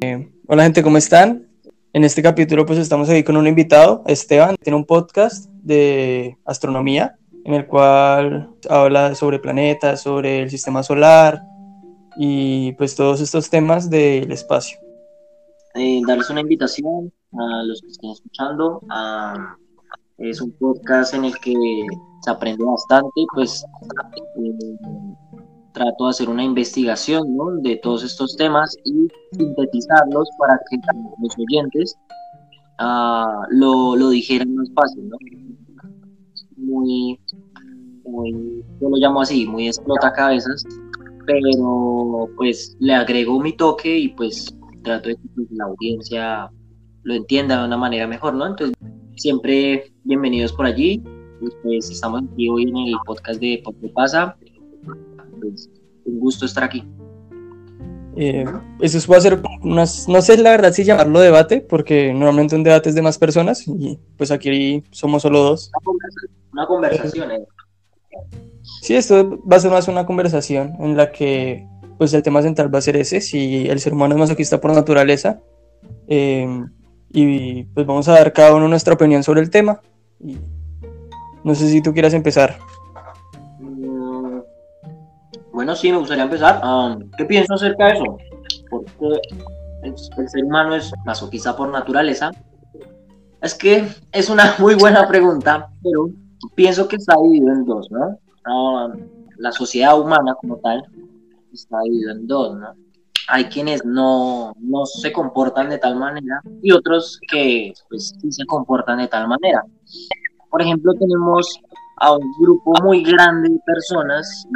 Eh, hola gente, ¿cómo están? En este capítulo pues estamos aquí con un invitado, Esteban, tiene un podcast de astronomía en el cual habla sobre planetas, sobre el sistema solar y pues todos estos temas del espacio. Eh, darles una invitación a los que estén escuchando. es un podcast en el que se aprende bastante, pues eh, trato de hacer una investigación de todos estos temas y sintetizarlos para que los oyentes uh, lo, lo, dijeran más fácil, ¿no? Muy, muy, yo lo llamo así, muy explota cabezas, pero pues le agrego mi toque y pues trato de que pues, la audiencia lo entienda de una manera mejor, ¿no? Entonces, siempre bienvenidos por allí. Pues estamos aquí hoy en el podcast de Por qué pasa pues, un gusto estar aquí. Eh, eso puede ser unas, no sé la verdad si llamarlo debate, porque normalmente un debate es de más personas y pues aquí somos solo dos. Una conversación. Eh. Sí, esto va a ser más una conversación en la que pues el tema central va a ser ese, si el ser humano es masoquista por naturaleza. Eh, y pues vamos a dar cada uno nuestra opinión sobre el tema. Y no sé si tú quieras empezar. Bueno, sí, me gustaría empezar. ¿Qué pienso acerca de eso? Porque el, ser humano es masoquista por naturaleza. Es que es una muy buena pregunta, pero pienso que está dividido en dos, ¿no? la sociedad humana como tal está dividido en dos, ¿no? Hay quienes no, no se comportan de tal manera y otros que pues sí se comportan de tal manera. Por ejemplo, tenemos a un grupo muy grande de personas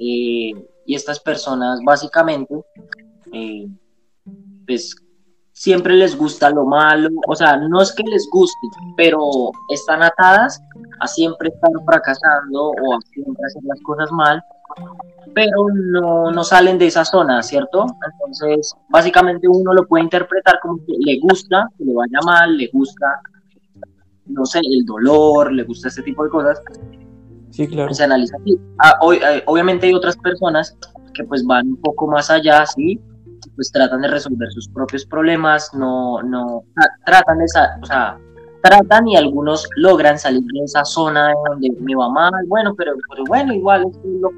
y estas personas básicamente, eh, pues siempre les gusta lo malo, o sea, no es que les guste, pero están atadas a siempre estar fracasando o a siempre hacer las cosas mal, pero no, no salen de esa zona, ¿cierto? Entonces, básicamente uno lo puede interpretar como que le gusta, que le vaya mal, le gusta, no sé, el dolor, le gusta este tipo de cosas, Sí, claro. Se analiza así. Ah, eh, obviamente hay otras personas que pues van un poco más allá, ¿sí? Pues tratan de resolver sus propios problemas, no, no, tratan de, o sea, tratan y algunos logran salir de esa zona donde me va mal, bueno, pero, pero bueno, igual es lo,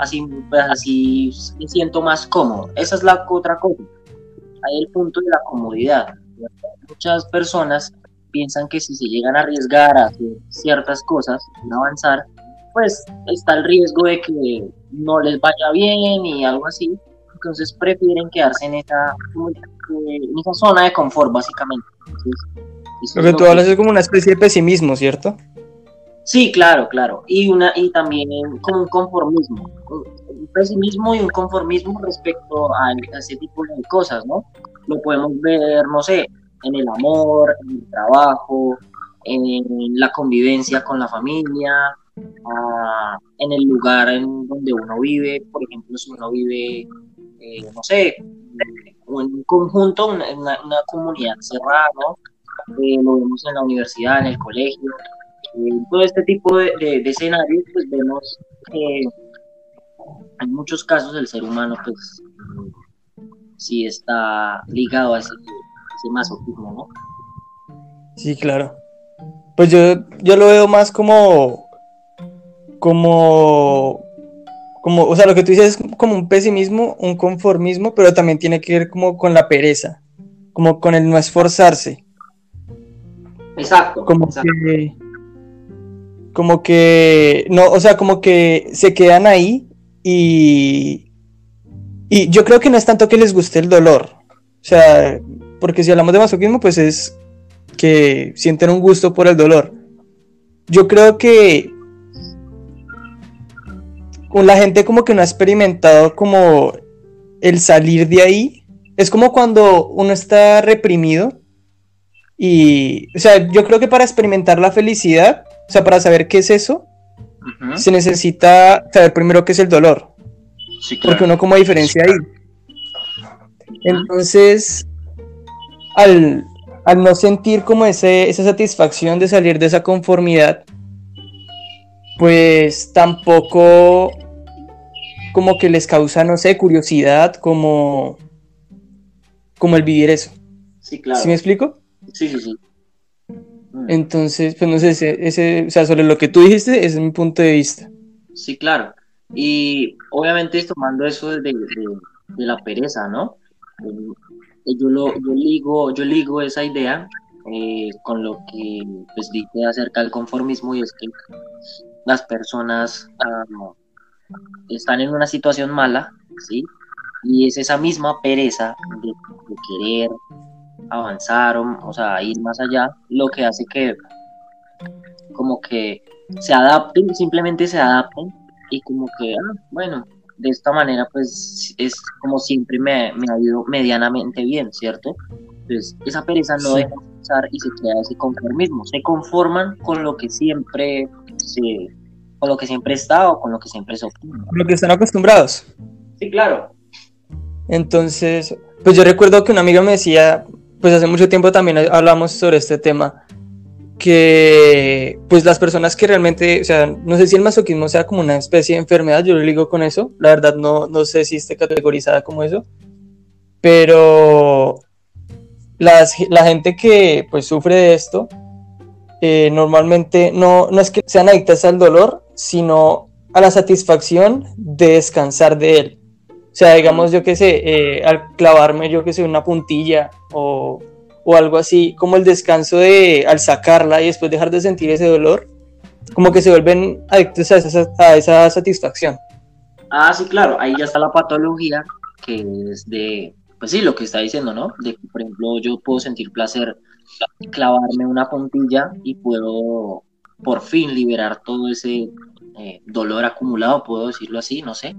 así, pues así me siento más cómodo. Esa es la otra cosa. Hay el punto de la comodidad. Muchas personas piensan que si se llegan a arriesgar a hacer ciertas cosas, a avanzar, pues está el riesgo de que no les vaya bien y algo así. Entonces prefieren quedarse en esa, en esa zona de confort, básicamente. lo que tú hablas es como una especie de pesimismo, ¿cierto? Sí, claro, claro. Y, una, y también como un conformismo. Un pesimismo y un conformismo respecto a ese tipo de cosas, ¿no? Lo podemos ver, no sé, en el amor, en el trabajo, en la convivencia con la familia, ah, en el lugar en donde uno vive, por ejemplo, si uno vive, eh, no sé, en un conjunto, en una, comunidad cerrada, ¿no? Eh, lo vemos en la universidad, en el colegio, en todo este tipo de, escenarios, pues vemos que en muchos casos el ser humano, pues, sí está ligado a ese masoquismo, ¿no? Sí, claro. Pues yo, yo lo veo más como, como, como, o sea, lo que tú dices es como un pesimismo, un conformismo, pero también tiene que ver como con la pereza, como con el no esforzarse. Exacto. Como que, como que, no, o sea, como que se quedan ahí y, y yo creo que no es tanto que les guste el dolor, o sea, porque si hablamos de masoquismo, pues es que sienten un gusto por el dolor. Yo creo que con la gente como que no ha experimentado como el salir de ahí. Es como cuando uno está reprimido y, o sea, yo creo que para experimentar la felicidad, o sea, para saber qué es eso, se necesita saber primero qué es el dolor. Porque uno como diferencia ahí. Entonces, al, no sentir como ese, esa satisfacción de salir de esa conformidad, pues tampoco como que les causa, no sé, curiosidad, como, como el vivir eso. Sí, claro. ¿Sí me explico? Sí, sí, sí. Mm. Entonces, pues no sé, ese, ese- o sea, sobre lo que tú dijiste, ese es mi punto de vista. Sí, claro. Y obviamente tomando eso de, de- de la pereza, ¿no? Yo, lo, yo, ligo, yo ligo esa idea eh, con lo que pues, dije acerca del conformismo y es que las personas ah, están en una situación mala, ¿sí? Y es esa misma pereza de, de querer avanzar, o, o sea, ir más allá, lo que hace que como que se adapten, simplemente se adapten y como que, ah, bueno, de esta manera pues es como siempre me, me ha ido medianamente bien, ¿cierto? Entonces esa pereza no Sí. deja de pasar y se crea ese conformismo, se conforman con lo que siempre se, con lo que siempre está o con lo que siempre se obtiene. Lo que están acostumbrados. Sí, claro. Entonces, pues yo recuerdo que una amiga me decía, pues hace mucho tiempo también hablamos sobre este tema, que pues las personas que realmente, o sea, no sé si el masoquismo sea como una especie de enfermedad, yo lo digo con eso, la verdad no, no sé si esté categorizada como eso, pero las, la gente que pues sufre de esto, eh, normalmente no, no es que sean adictas al dolor, sino a la satisfacción de descansar de él. O sea, digamos, yo qué sé, eh, al clavarme, yo qué sé, una puntilla o, o algo así, como el descanso de al sacarla y después dejar de sentir ese dolor, como que se vuelven adictos a esa, a esa satisfacción. Ah, sí, claro, ahí ya está la patología, que es de, pues sí, lo que está diciendo, ¿no? De que, por ejemplo, yo puedo sentir placer clavarme una puntilla y puedo por fin liberar todo ese eh, dolor acumulado, puedo decirlo así, no sé,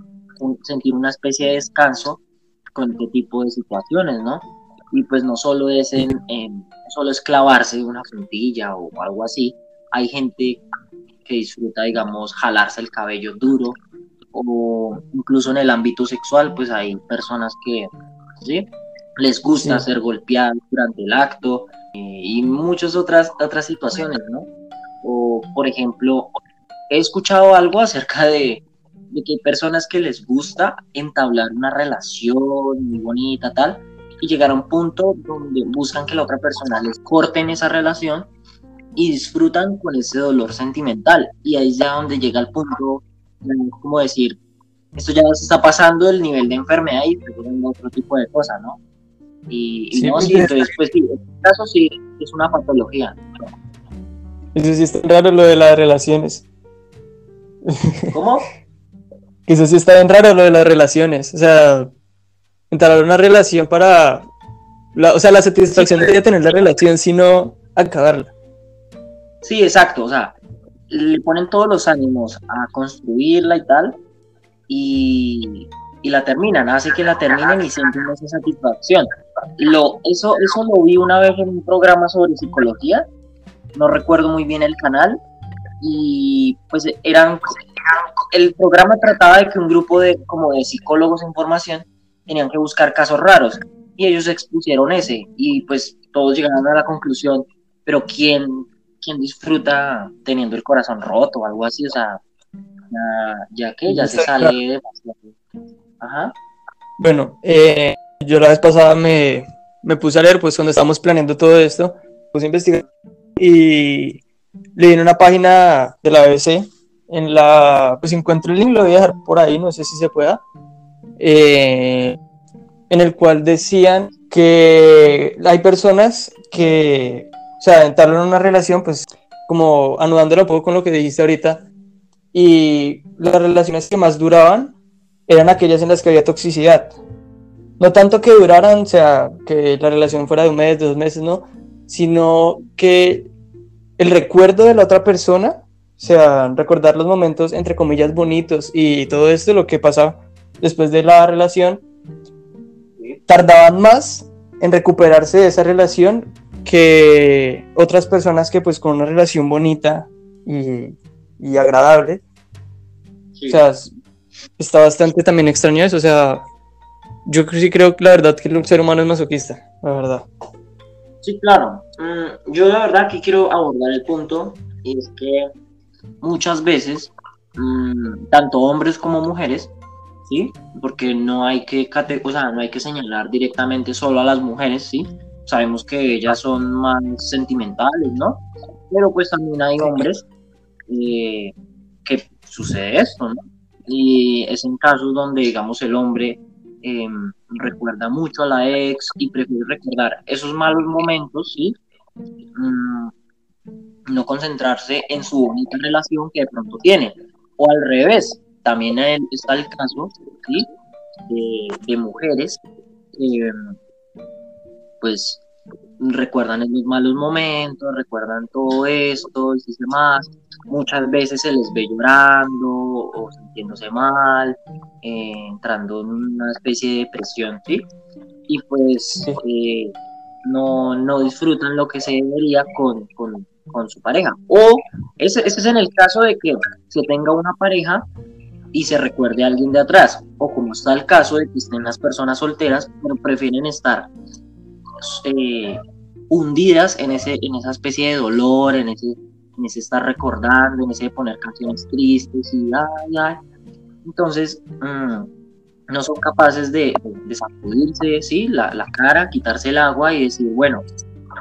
sentir una especie de descanso con este tipo de situaciones, ¿no? Y pues no solo es en, en- no solo es clavarse una puntilla o algo así, hay gente que disfruta, digamos, jalarse el cabello duro, o incluso en el ámbito sexual, pues hay personas que ¿sí? les gusta Sí. ser golpeadas durante el acto eh, y muchas otras, otras situaciones, ¿no? O, por ejemplo, he escuchado algo acerca de, de que hay personas que les gusta entablar una relación muy bonita, tal, y llegar a un punto donde buscan que la otra persona les corten esa relación y disfrutan con ese dolor sentimental. Y ahí es ya donde llega el punto, como decir, esto ya se está pasando el nivel de enfermedad y está llegando otro tipo de cosas, ¿no? Y, y Sí, no, sí, entonces, pues sí, en este caso sí es una patología. Eso sí está raro lo de las relaciones. ¿Cómo? Eso sí está bien raro lo de las relaciones. O sea, entrar una relación para... la- o sea, la satisfacción de tener la relación, sino acabarla. Sí, exacto, o sea, le ponen todos los ánimos a construirla y tal, y, y la terminan, hace que la terminen y sienten esa satisfacción. Lo, eso, eso lo vi una vez en un programa sobre psicología, no recuerdo muy bien el canal, y pues eran, el programa trataba de que un grupo de, como de psicólogos en formación tenían que buscar casos raros, y ellos expusieron ese, y pues todos llegaron a la conclusión, pero ¿quién, quién disfruta teniendo el corazón roto o algo así? O sea, ya, ya que ya se sale demasiado. Ajá. Bueno, eh, yo la vez pasada me, me puse a leer, pues cuando estábamos planeando todo esto, puse a investigar y leí en una página de la BBC, en la, pues encuentro el link, lo voy a dejar por ahí, no sé si se pueda, eh, en el cual decían que hay personas que, o sea, entablan una relación, pues como anudándolo un poco con lo que dijiste ahorita, y las relaciones que más duraban eran aquellas en las que había toxicidad. No tanto que duraran, o sea, que la relación fuera de un mes, dos meses, no, sino que el recuerdo de la otra persona, o sea, recordar los momentos, entre comillas, bonitos y todo esto, lo que pasa después de la relación, tardaban más en recuperarse de esa relación que otras personas que pues con una relación bonita y, y agradable, Sí. o sea, es- está bastante también extraño eso, o sea, yo sí creo que la verdad que el ser humano es masoquista, la verdad. Sí, claro. Mm, yo de verdad que quiero abordar el punto es que muchas veces, mm, tanto hombres como mujeres, ¿sí? Porque no hay que, o sea, no hay que señalar directamente solo a las mujeres, ¿sí? Sabemos que ellas son más sentimentales, ¿no? Pero pues también hay hombres eh, que sucede esto, ¿no? Y es en casos donde, digamos, el hombre em, recuerda mucho a la ex y prefiere recordar esos malos momentos, ¿sí? Mm, no concentrarse en su bonita relación que de pronto tiene. O al revés, también está el caso ¿sí? de, mujeres que pues recuerdan los malos momentos, recuerdan todo esto y demás. Muchas veces se les ve llorando o sintiéndose mal, eh, entrando en una especie de depresión, ¿sí? Y pues eh, no, no disfrutan lo que se debería con, con, con su pareja. O ese, ese, es en el caso de que se tenga una pareja y se recuerde a alguien de atrás. O como está el caso de que estén las personas solteras, pero prefieren estar eh, hundidas en, ese, en esa especie de dolor, en ese, en ese estar recordando, en ese poner canciones tristes y ay, ay. Entonces, mm, no son capaces de, de sacudirse ¿sí? la, la, cara, quitarse el agua y decir, bueno,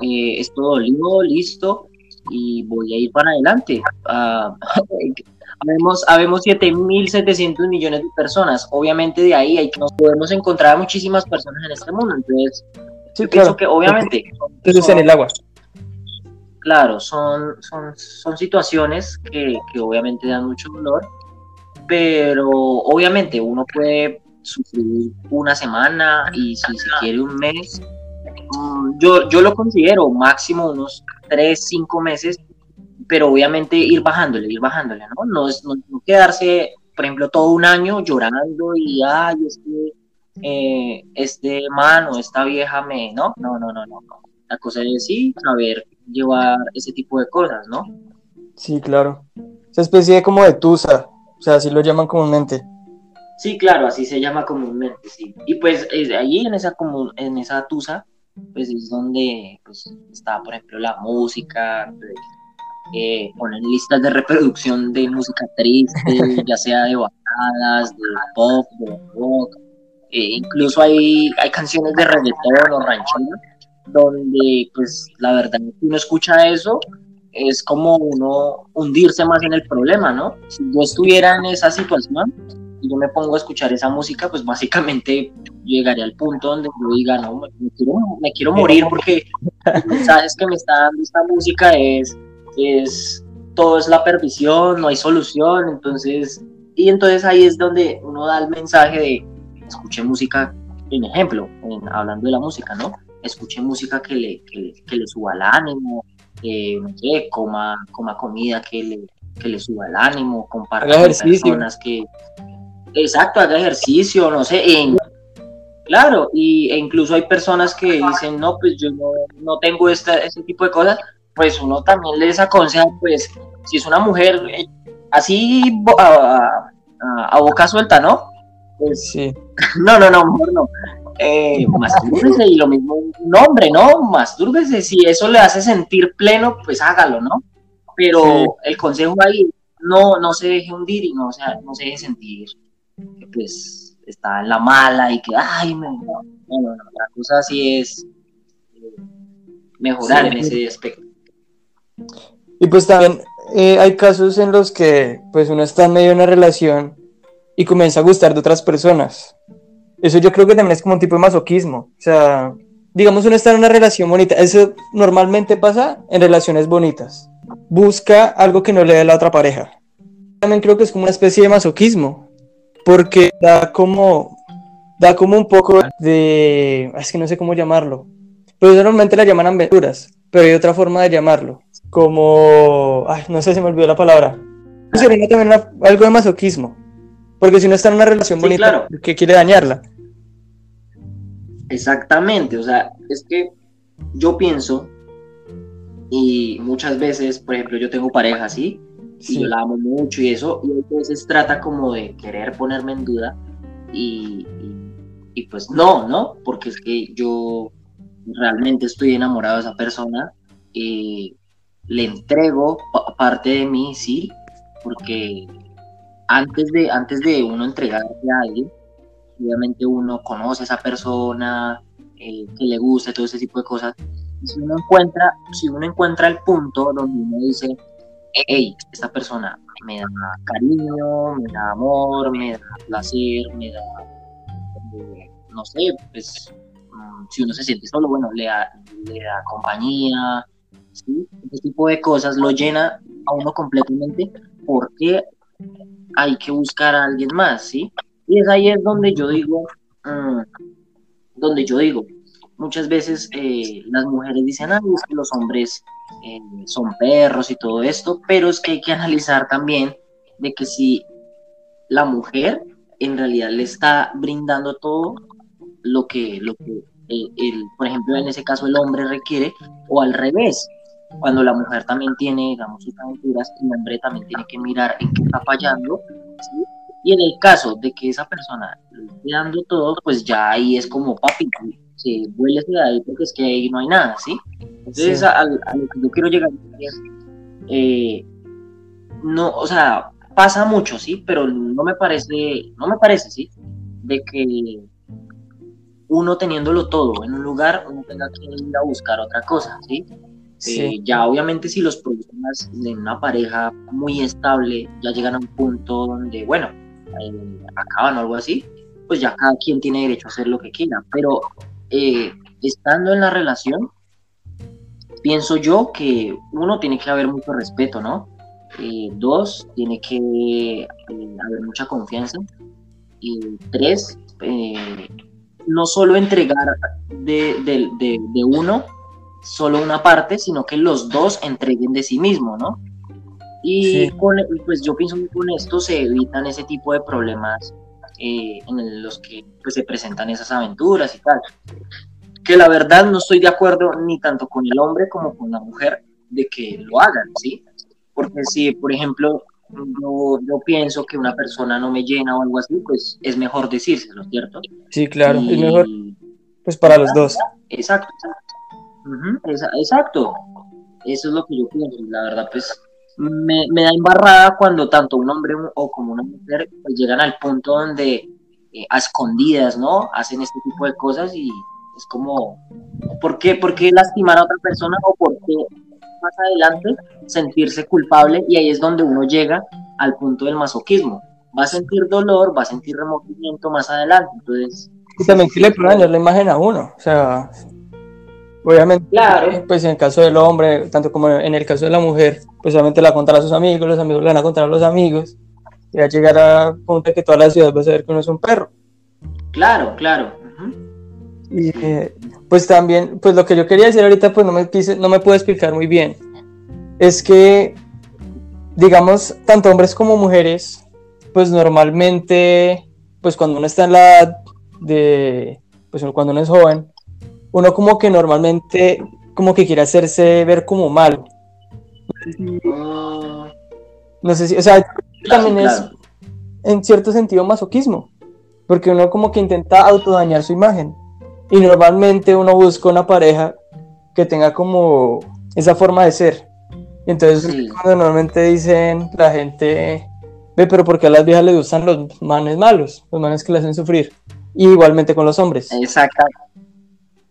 eh, esto dolió, listo, y voy a ir para adelante. Uh, habemos, habemos 7.700 millones de personas. Obviamente de ahí hay, nos podemos encontrar muchísimas personas en este mundo. Entonces, sí, claro. que obviamente... Entonces en el agua. Claro, son, son, son situaciones que, que obviamente dan mucho dolor, pero obviamente uno puede sufrir una semana y si se quiere un mes, mm, yo, yo lo considero máximo unos tres, cinco meses, pero obviamente ir bajándole, ir bajándole, ¿no? No, es, no, quedarse, por ejemplo, todo un año llorando y, ay, este, eh, este man o esta vieja me, ¿no? No, no, no, no. La cosa es sí, saber llevar ese tipo de cosas, ¿no? Sí, claro. Esa especie de como de tusa, o sea, así lo llaman comúnmente. Sí, claro, así se llama comúnmente, sí. Y pues allí en esa, en esa tusa, pues es donde pues, está, por ejemplo, la música, pues, eh, ponen listas de reproducción de música triste, ya sea de baladas, de pop, de rock, eh, incluso hay, hay canciones de reggaetón o ranchero, donde pues la verdad si uno escucha eso es como uno hundirse más en el problema, ¿no? Si yo estuviera en esa situación, y yo me pongo a escuchar esa música, pues básicamente llegaré al punto donde yo diga, no, me quiero, me quiero morir porque los mensajes que me está dando esta música es, es, todo es la perdición, no hay solución, entonces, y entonces ahí es donde uno da el mensaje de, escuche música, en ejemplo, hablando de la música, ¿no? Escuche música que le, que, le suba el ánimo, no sé, coma, coma comida que le, que le suba el ánimo, comparta con personas que, Exacto, haga ejercicio, no sé. claro, y, e incluso hay personas que dicen, no, pues yo no, tengo este tipo de cosas, pues uno también les aconseja, pues, si es una mujer eh, así a, boca suelta, ¿no? Pues, sí. No, no, no, mejor no. Eh, mastúrbese y lo mismo un hombre, ¿no? Mastúrbese, si eso le hace sentir pleno, pues hágalo, ¿no? Pero el consejo ahí, no, no se deje hundir y no, o sea, no se deje sentir que pues está en la mala y que, ay, no, no, no, la cosa así es eh, mejorar en ese aspecto. Y pues también eh, hay casos en los que pues uno está en medio de una relación y comienza a gustar de otras personas. Eso yo creo que también es como un tipo de masoquismo. O sea, digamos uno está en una relación bonita. Eso normalmente pasa en relaciones bonitas. Busca algo que no le dé la otra pareja. También creo que es como una especie de masoquismo porque da como, da como un poco de, es que no sé cómo llamarlo, pero normalmente la llaman aventuras, pero hay otra forma de llamarlo, como, ay, no sé si me olvidó la palabra. Sería también algo de masoquismo, porque si no está en una relación bonita, que quiere dañarla. Exactamente, o sea, es que yo pienso, y muchas veces, por ejemplo, yo tengo pareja, ¿sí? y yo la amo mucho y eso, y entonces trata como de querer ponerme en duda y, y, pues no, ¿no? Porque es que yo realmente estoy enamorado de esa persona, y le entrego parte de mí, sí, porque antes de, antes de uno entregarse a alguien, obviamente uno conoce a esa persona, eh, que le guste, todo ese tipo de cosas. Y si uno encuentra, si uno encuentra el punto donde uno dice, hey, esta persona me da cariño, me da amor, me da placer, me da, eh, no sé, pues mm, si uno se siente solo, bueno, le da, le da compañía, ¿sí? ese tipo de cosas lo llena a uno completamente porque hay que buscar a alguien más, ¿sí? Y es ahí es donde yo digo, mm, donde yo digo, muchas veces eh, las mujeres dicen, ah, es que los hombres eh, son perros y todo esto, pero es que hay que analizar también de que si la mujer en realidad le está brindando todo lo que, lo que el, por ejemplo, en ese caso el hombre requiere, o al revés, cuando la mujer también tiene, digamos, sus aventuras, el hombre también tiene que mirar en qué está fallando, y en el caso de que esa persona le esté dando todo, pues ya ahí es como, papi, se vuelve de ahí porque es que ahí no hay nada, ¿sí? Entonces, a, lo que yo quiero llegar es, eh, no, o sea, pasa mucho, ¿sí? Pero no me parece, no me parece, ¿sí? De que uno teniéndolo todo en un lugar, uno tenga que ir a buscar otra cosa, ¿sí? Eh, ya obviamente si los problemas de una pareja muy estable ya llegan a un punto donde, bueno, eh, acaban o algo así, pues ya cada quien tiene derecho a hacer lo que quiera. Pero eh, estando en la relación, pienso yo que uno tiene que haber mucho respeto, ¿no? dos, tiene que haber mucha confianza. Y tres, no solo entregar de uno solo una parte, sino que los dos entreguen de sí mismo, ¿no? Y pues yo pienso que con esto se evitan ese tipo de problemas eh, en los que pues, se presentan esas aventuras y tal. Que la verdad no estoy de acuerdo ni tanto con el hombre como con la mujer de que lo hagan, ¿sí? Porque si, por ejemplo, yo, yo pienso que una persona no me llena o algo así, pues es mejor decírselo, ¿cierto? Sí, claro, es mejor pues para los dos. Exacto, exacto exacto. Eso es lo que yo pienso. La verdad, pues me, da embarrada cuando tanto un hombre o como una mujer pues, llegan al punto donde eh, a escondidas, ¿no? Hacen este tipo de cosas y es como, ¿por qué, ¿por qué lastimar a otra persona o por qué más adelante sentirse culpable? Y ahí es donde uno llega al punto del masoquismo. Va a sentir dolor, va a sentir remordimiento más adelante. Entonces. Y también que le ponen la imagen a uno. O sea, Obviamente, claro. pues en el caso del hombre, tanto como en el caso de la mujer, pues obviamente la contará a sus amigos, los amigos le van a contar a los amigos, y va a llegar a punto de que toda la ciudad va a saber que uno es un perro. Claro, claro. Y eh, pues también, pues lo que yo quería decir ahorita, pues no me, quise, no me puedo explicar muy bien, es que, digamos, tanto hombres como mujeres, pues normalmente, pues cuando uno está en la edad de, pues cuando uno es joven, uno como que normalmente como que quiere hacerse ver como malo. No sé si, o sea, también es en cierto sentido masoquismo, porque uno como que intenta autodañar su imagen y normalmente uno busca una pareja que tenga como esa forma de ser. Entonces cuando normalmente dicen la gente, ve, pero porque a las viejas les gustan los manes malos, los manes que le hacen sufrir. Y igualmente con los hombres. Exacto.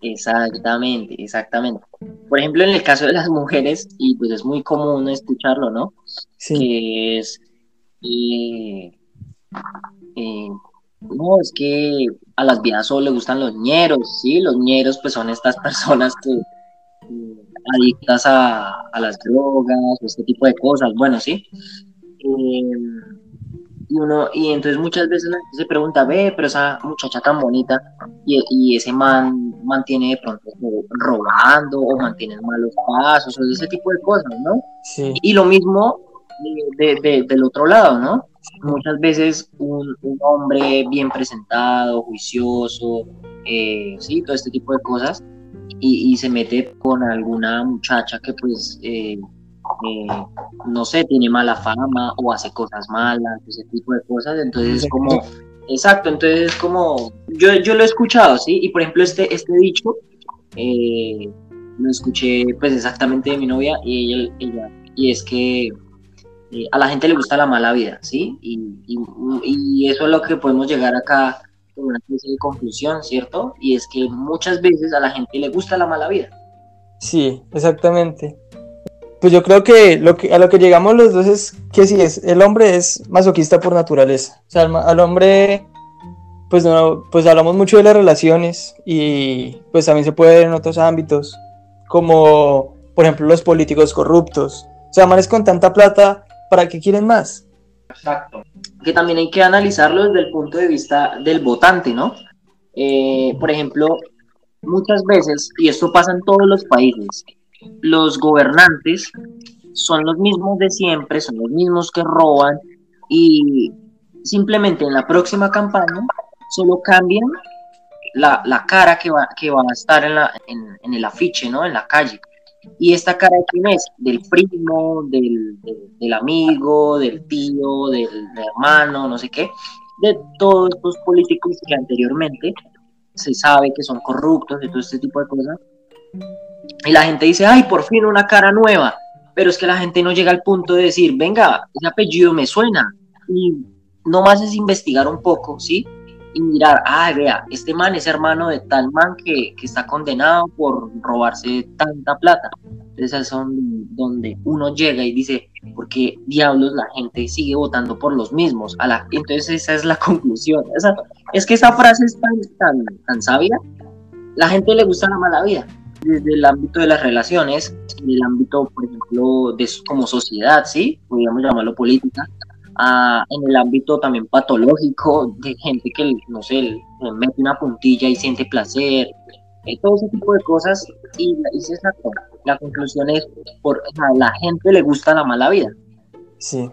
Exactamente, exactamente. Por ejemplo, en el caso de las mujeres, y pues es muy común escucharlo, ¿no? Sí. Que es, eh, eh, no, es que a las viejas solo le gustan los ñeros, ¿sí? Los ñeros pues son estas personas que eh, adictas a, a, las drogas o este tipo de cosas, bueno, ¿sí? Y uno y entonces muchas veces la gente se pregunta ve pero esa muchacha tan bonita y, y, ese man mantiene de pronto robando o mantiene malos pasos o ese tipo de cosas no sí. y, lo mismo de, del otro lado no muchas veces un, un hombre bien presentado juicioso eh, sí todo este tipo de cosas y, y, se mete con alguna muchacha que pues eh, eh, no sé, tiene mala fama o hace cosas malas, ese tipo de cosas, entonces es como, exacto, entonces es como, yo, yo lo he escuchado, ¿sí? Y por ejemplo este, este dicho, eh, lo escuché pues exactamente de mi novia y ella, y es que eh, a la gente le gusta la mala vida, ¿sí? Y, y, eso es lo que podemos llegar acá con una especie de conclusión, ¿cierto? Y es que muchas veces a la gente le gusta la mala vida. Sí, exactamente. Pues yo creo que, lo que a lo que llegamos los dos es que sí, es, el hombre es masoquista por naturaleza. O sea, al, hombre, pues, no, pues hablamos mucho de las relaciones y pues también se puede ver en otros ámbitos, como por ejemplo los políticos corruptos. O sea, manes con tanta plata, ¿para qué quieren más? Exacto. Que también hay que analizarlo desde el punto de vista del votante, ¿no? Eh, por ejemplo, muchas veces, y esto pasa en todos los países, los gobernantes son los mismos de siempre, son los mismos que roban y simplemente en la próxima campaña solo cambian la, la cara que va, que va a estar en, la, en, en el afiche, ¿no? En la calle. ¿Y esta cara de quién es? Del primo, del, del, amigo, del tío, del, del, hermano, no sé qué, de todos estos políticos que anteriormente se sabe que son corruptos, de todo este tipo de cosas. Y la gente dice, ay, por fin una cara nueva. Pero es que la gente no llega al punto de decir, venga, ese apellido me suena. Y no más es investigar un poco, ¿sí? y mirar, ah, vea, este man es hermano de tal man que, que está condenado por robarse tanta plata. Entonces son donde uno llega y dice, ¿por qué diablos la gente sigue votando por los mismos? A la, entonces esa es la conclusión. Esa, es que esa frase es tan, tan sabia. La gente le gusta la mala vida. Desde el ámbito de las relaciones, en el ámbito, por ejemplo, de como sociedad, ¿sí? Podríamos llamarlo política en el ámbito también patológico de gente que, no sé, le mete una puntilla y siente placer, eh, todo ese tipo de cosas. Y, la conclusión es, por, a la gente le gusta la mala vida. Sí,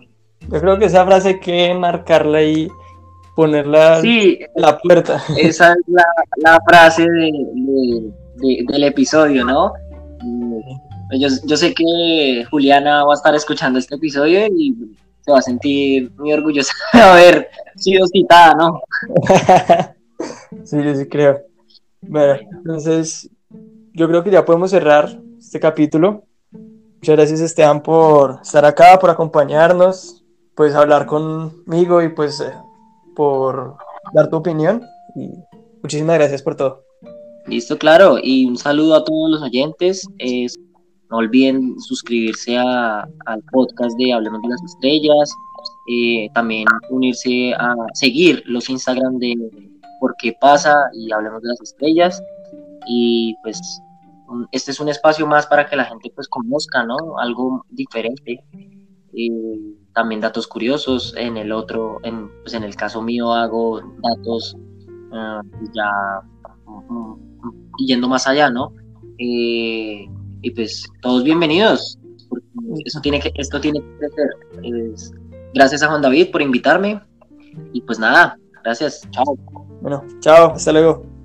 yo creo que esa frase hay que marcarla y ponerla sí, en la puerta. Esa es la, la frase de, de, del episodio, ¿no? Yo, yo sé que Juliana va a estar escuchando este episodio y se va a sentir muy orgullosa de haber sido citada, ¿no? sí, yo sí creo. Bueno, entonces yo creo que ya podemos cerrar este capítulo. Muchas gracias Esteban por estar acá, por acompañarnos, pues hablar conmigo y pues eh, por dar tu opinión. Y muchísimas gracias por todo. Listo, claro. Y un saludo a todos los oyentes. Es no olviden suscribirse a, al podcast de Hablemos de las Estrellas, eh, también unirse a seguir los Instagram de Por qué pasa y Hablemos de las Estrellas. Y pues este es un espacio más para que la gente pues conozca, ¿no? Algo diferente. Eh, también datos curiosos. En el otro, en, pues en el caso mío hago datos uh, ya yendo más allá, ¿no? Eh, y pues todos bienvenidos. Eso tiene que, esto tiene que ser. Pues, gracias a Juan David por invitarme y pues nada, gracias, chao. Bueno, chao, hasta luego.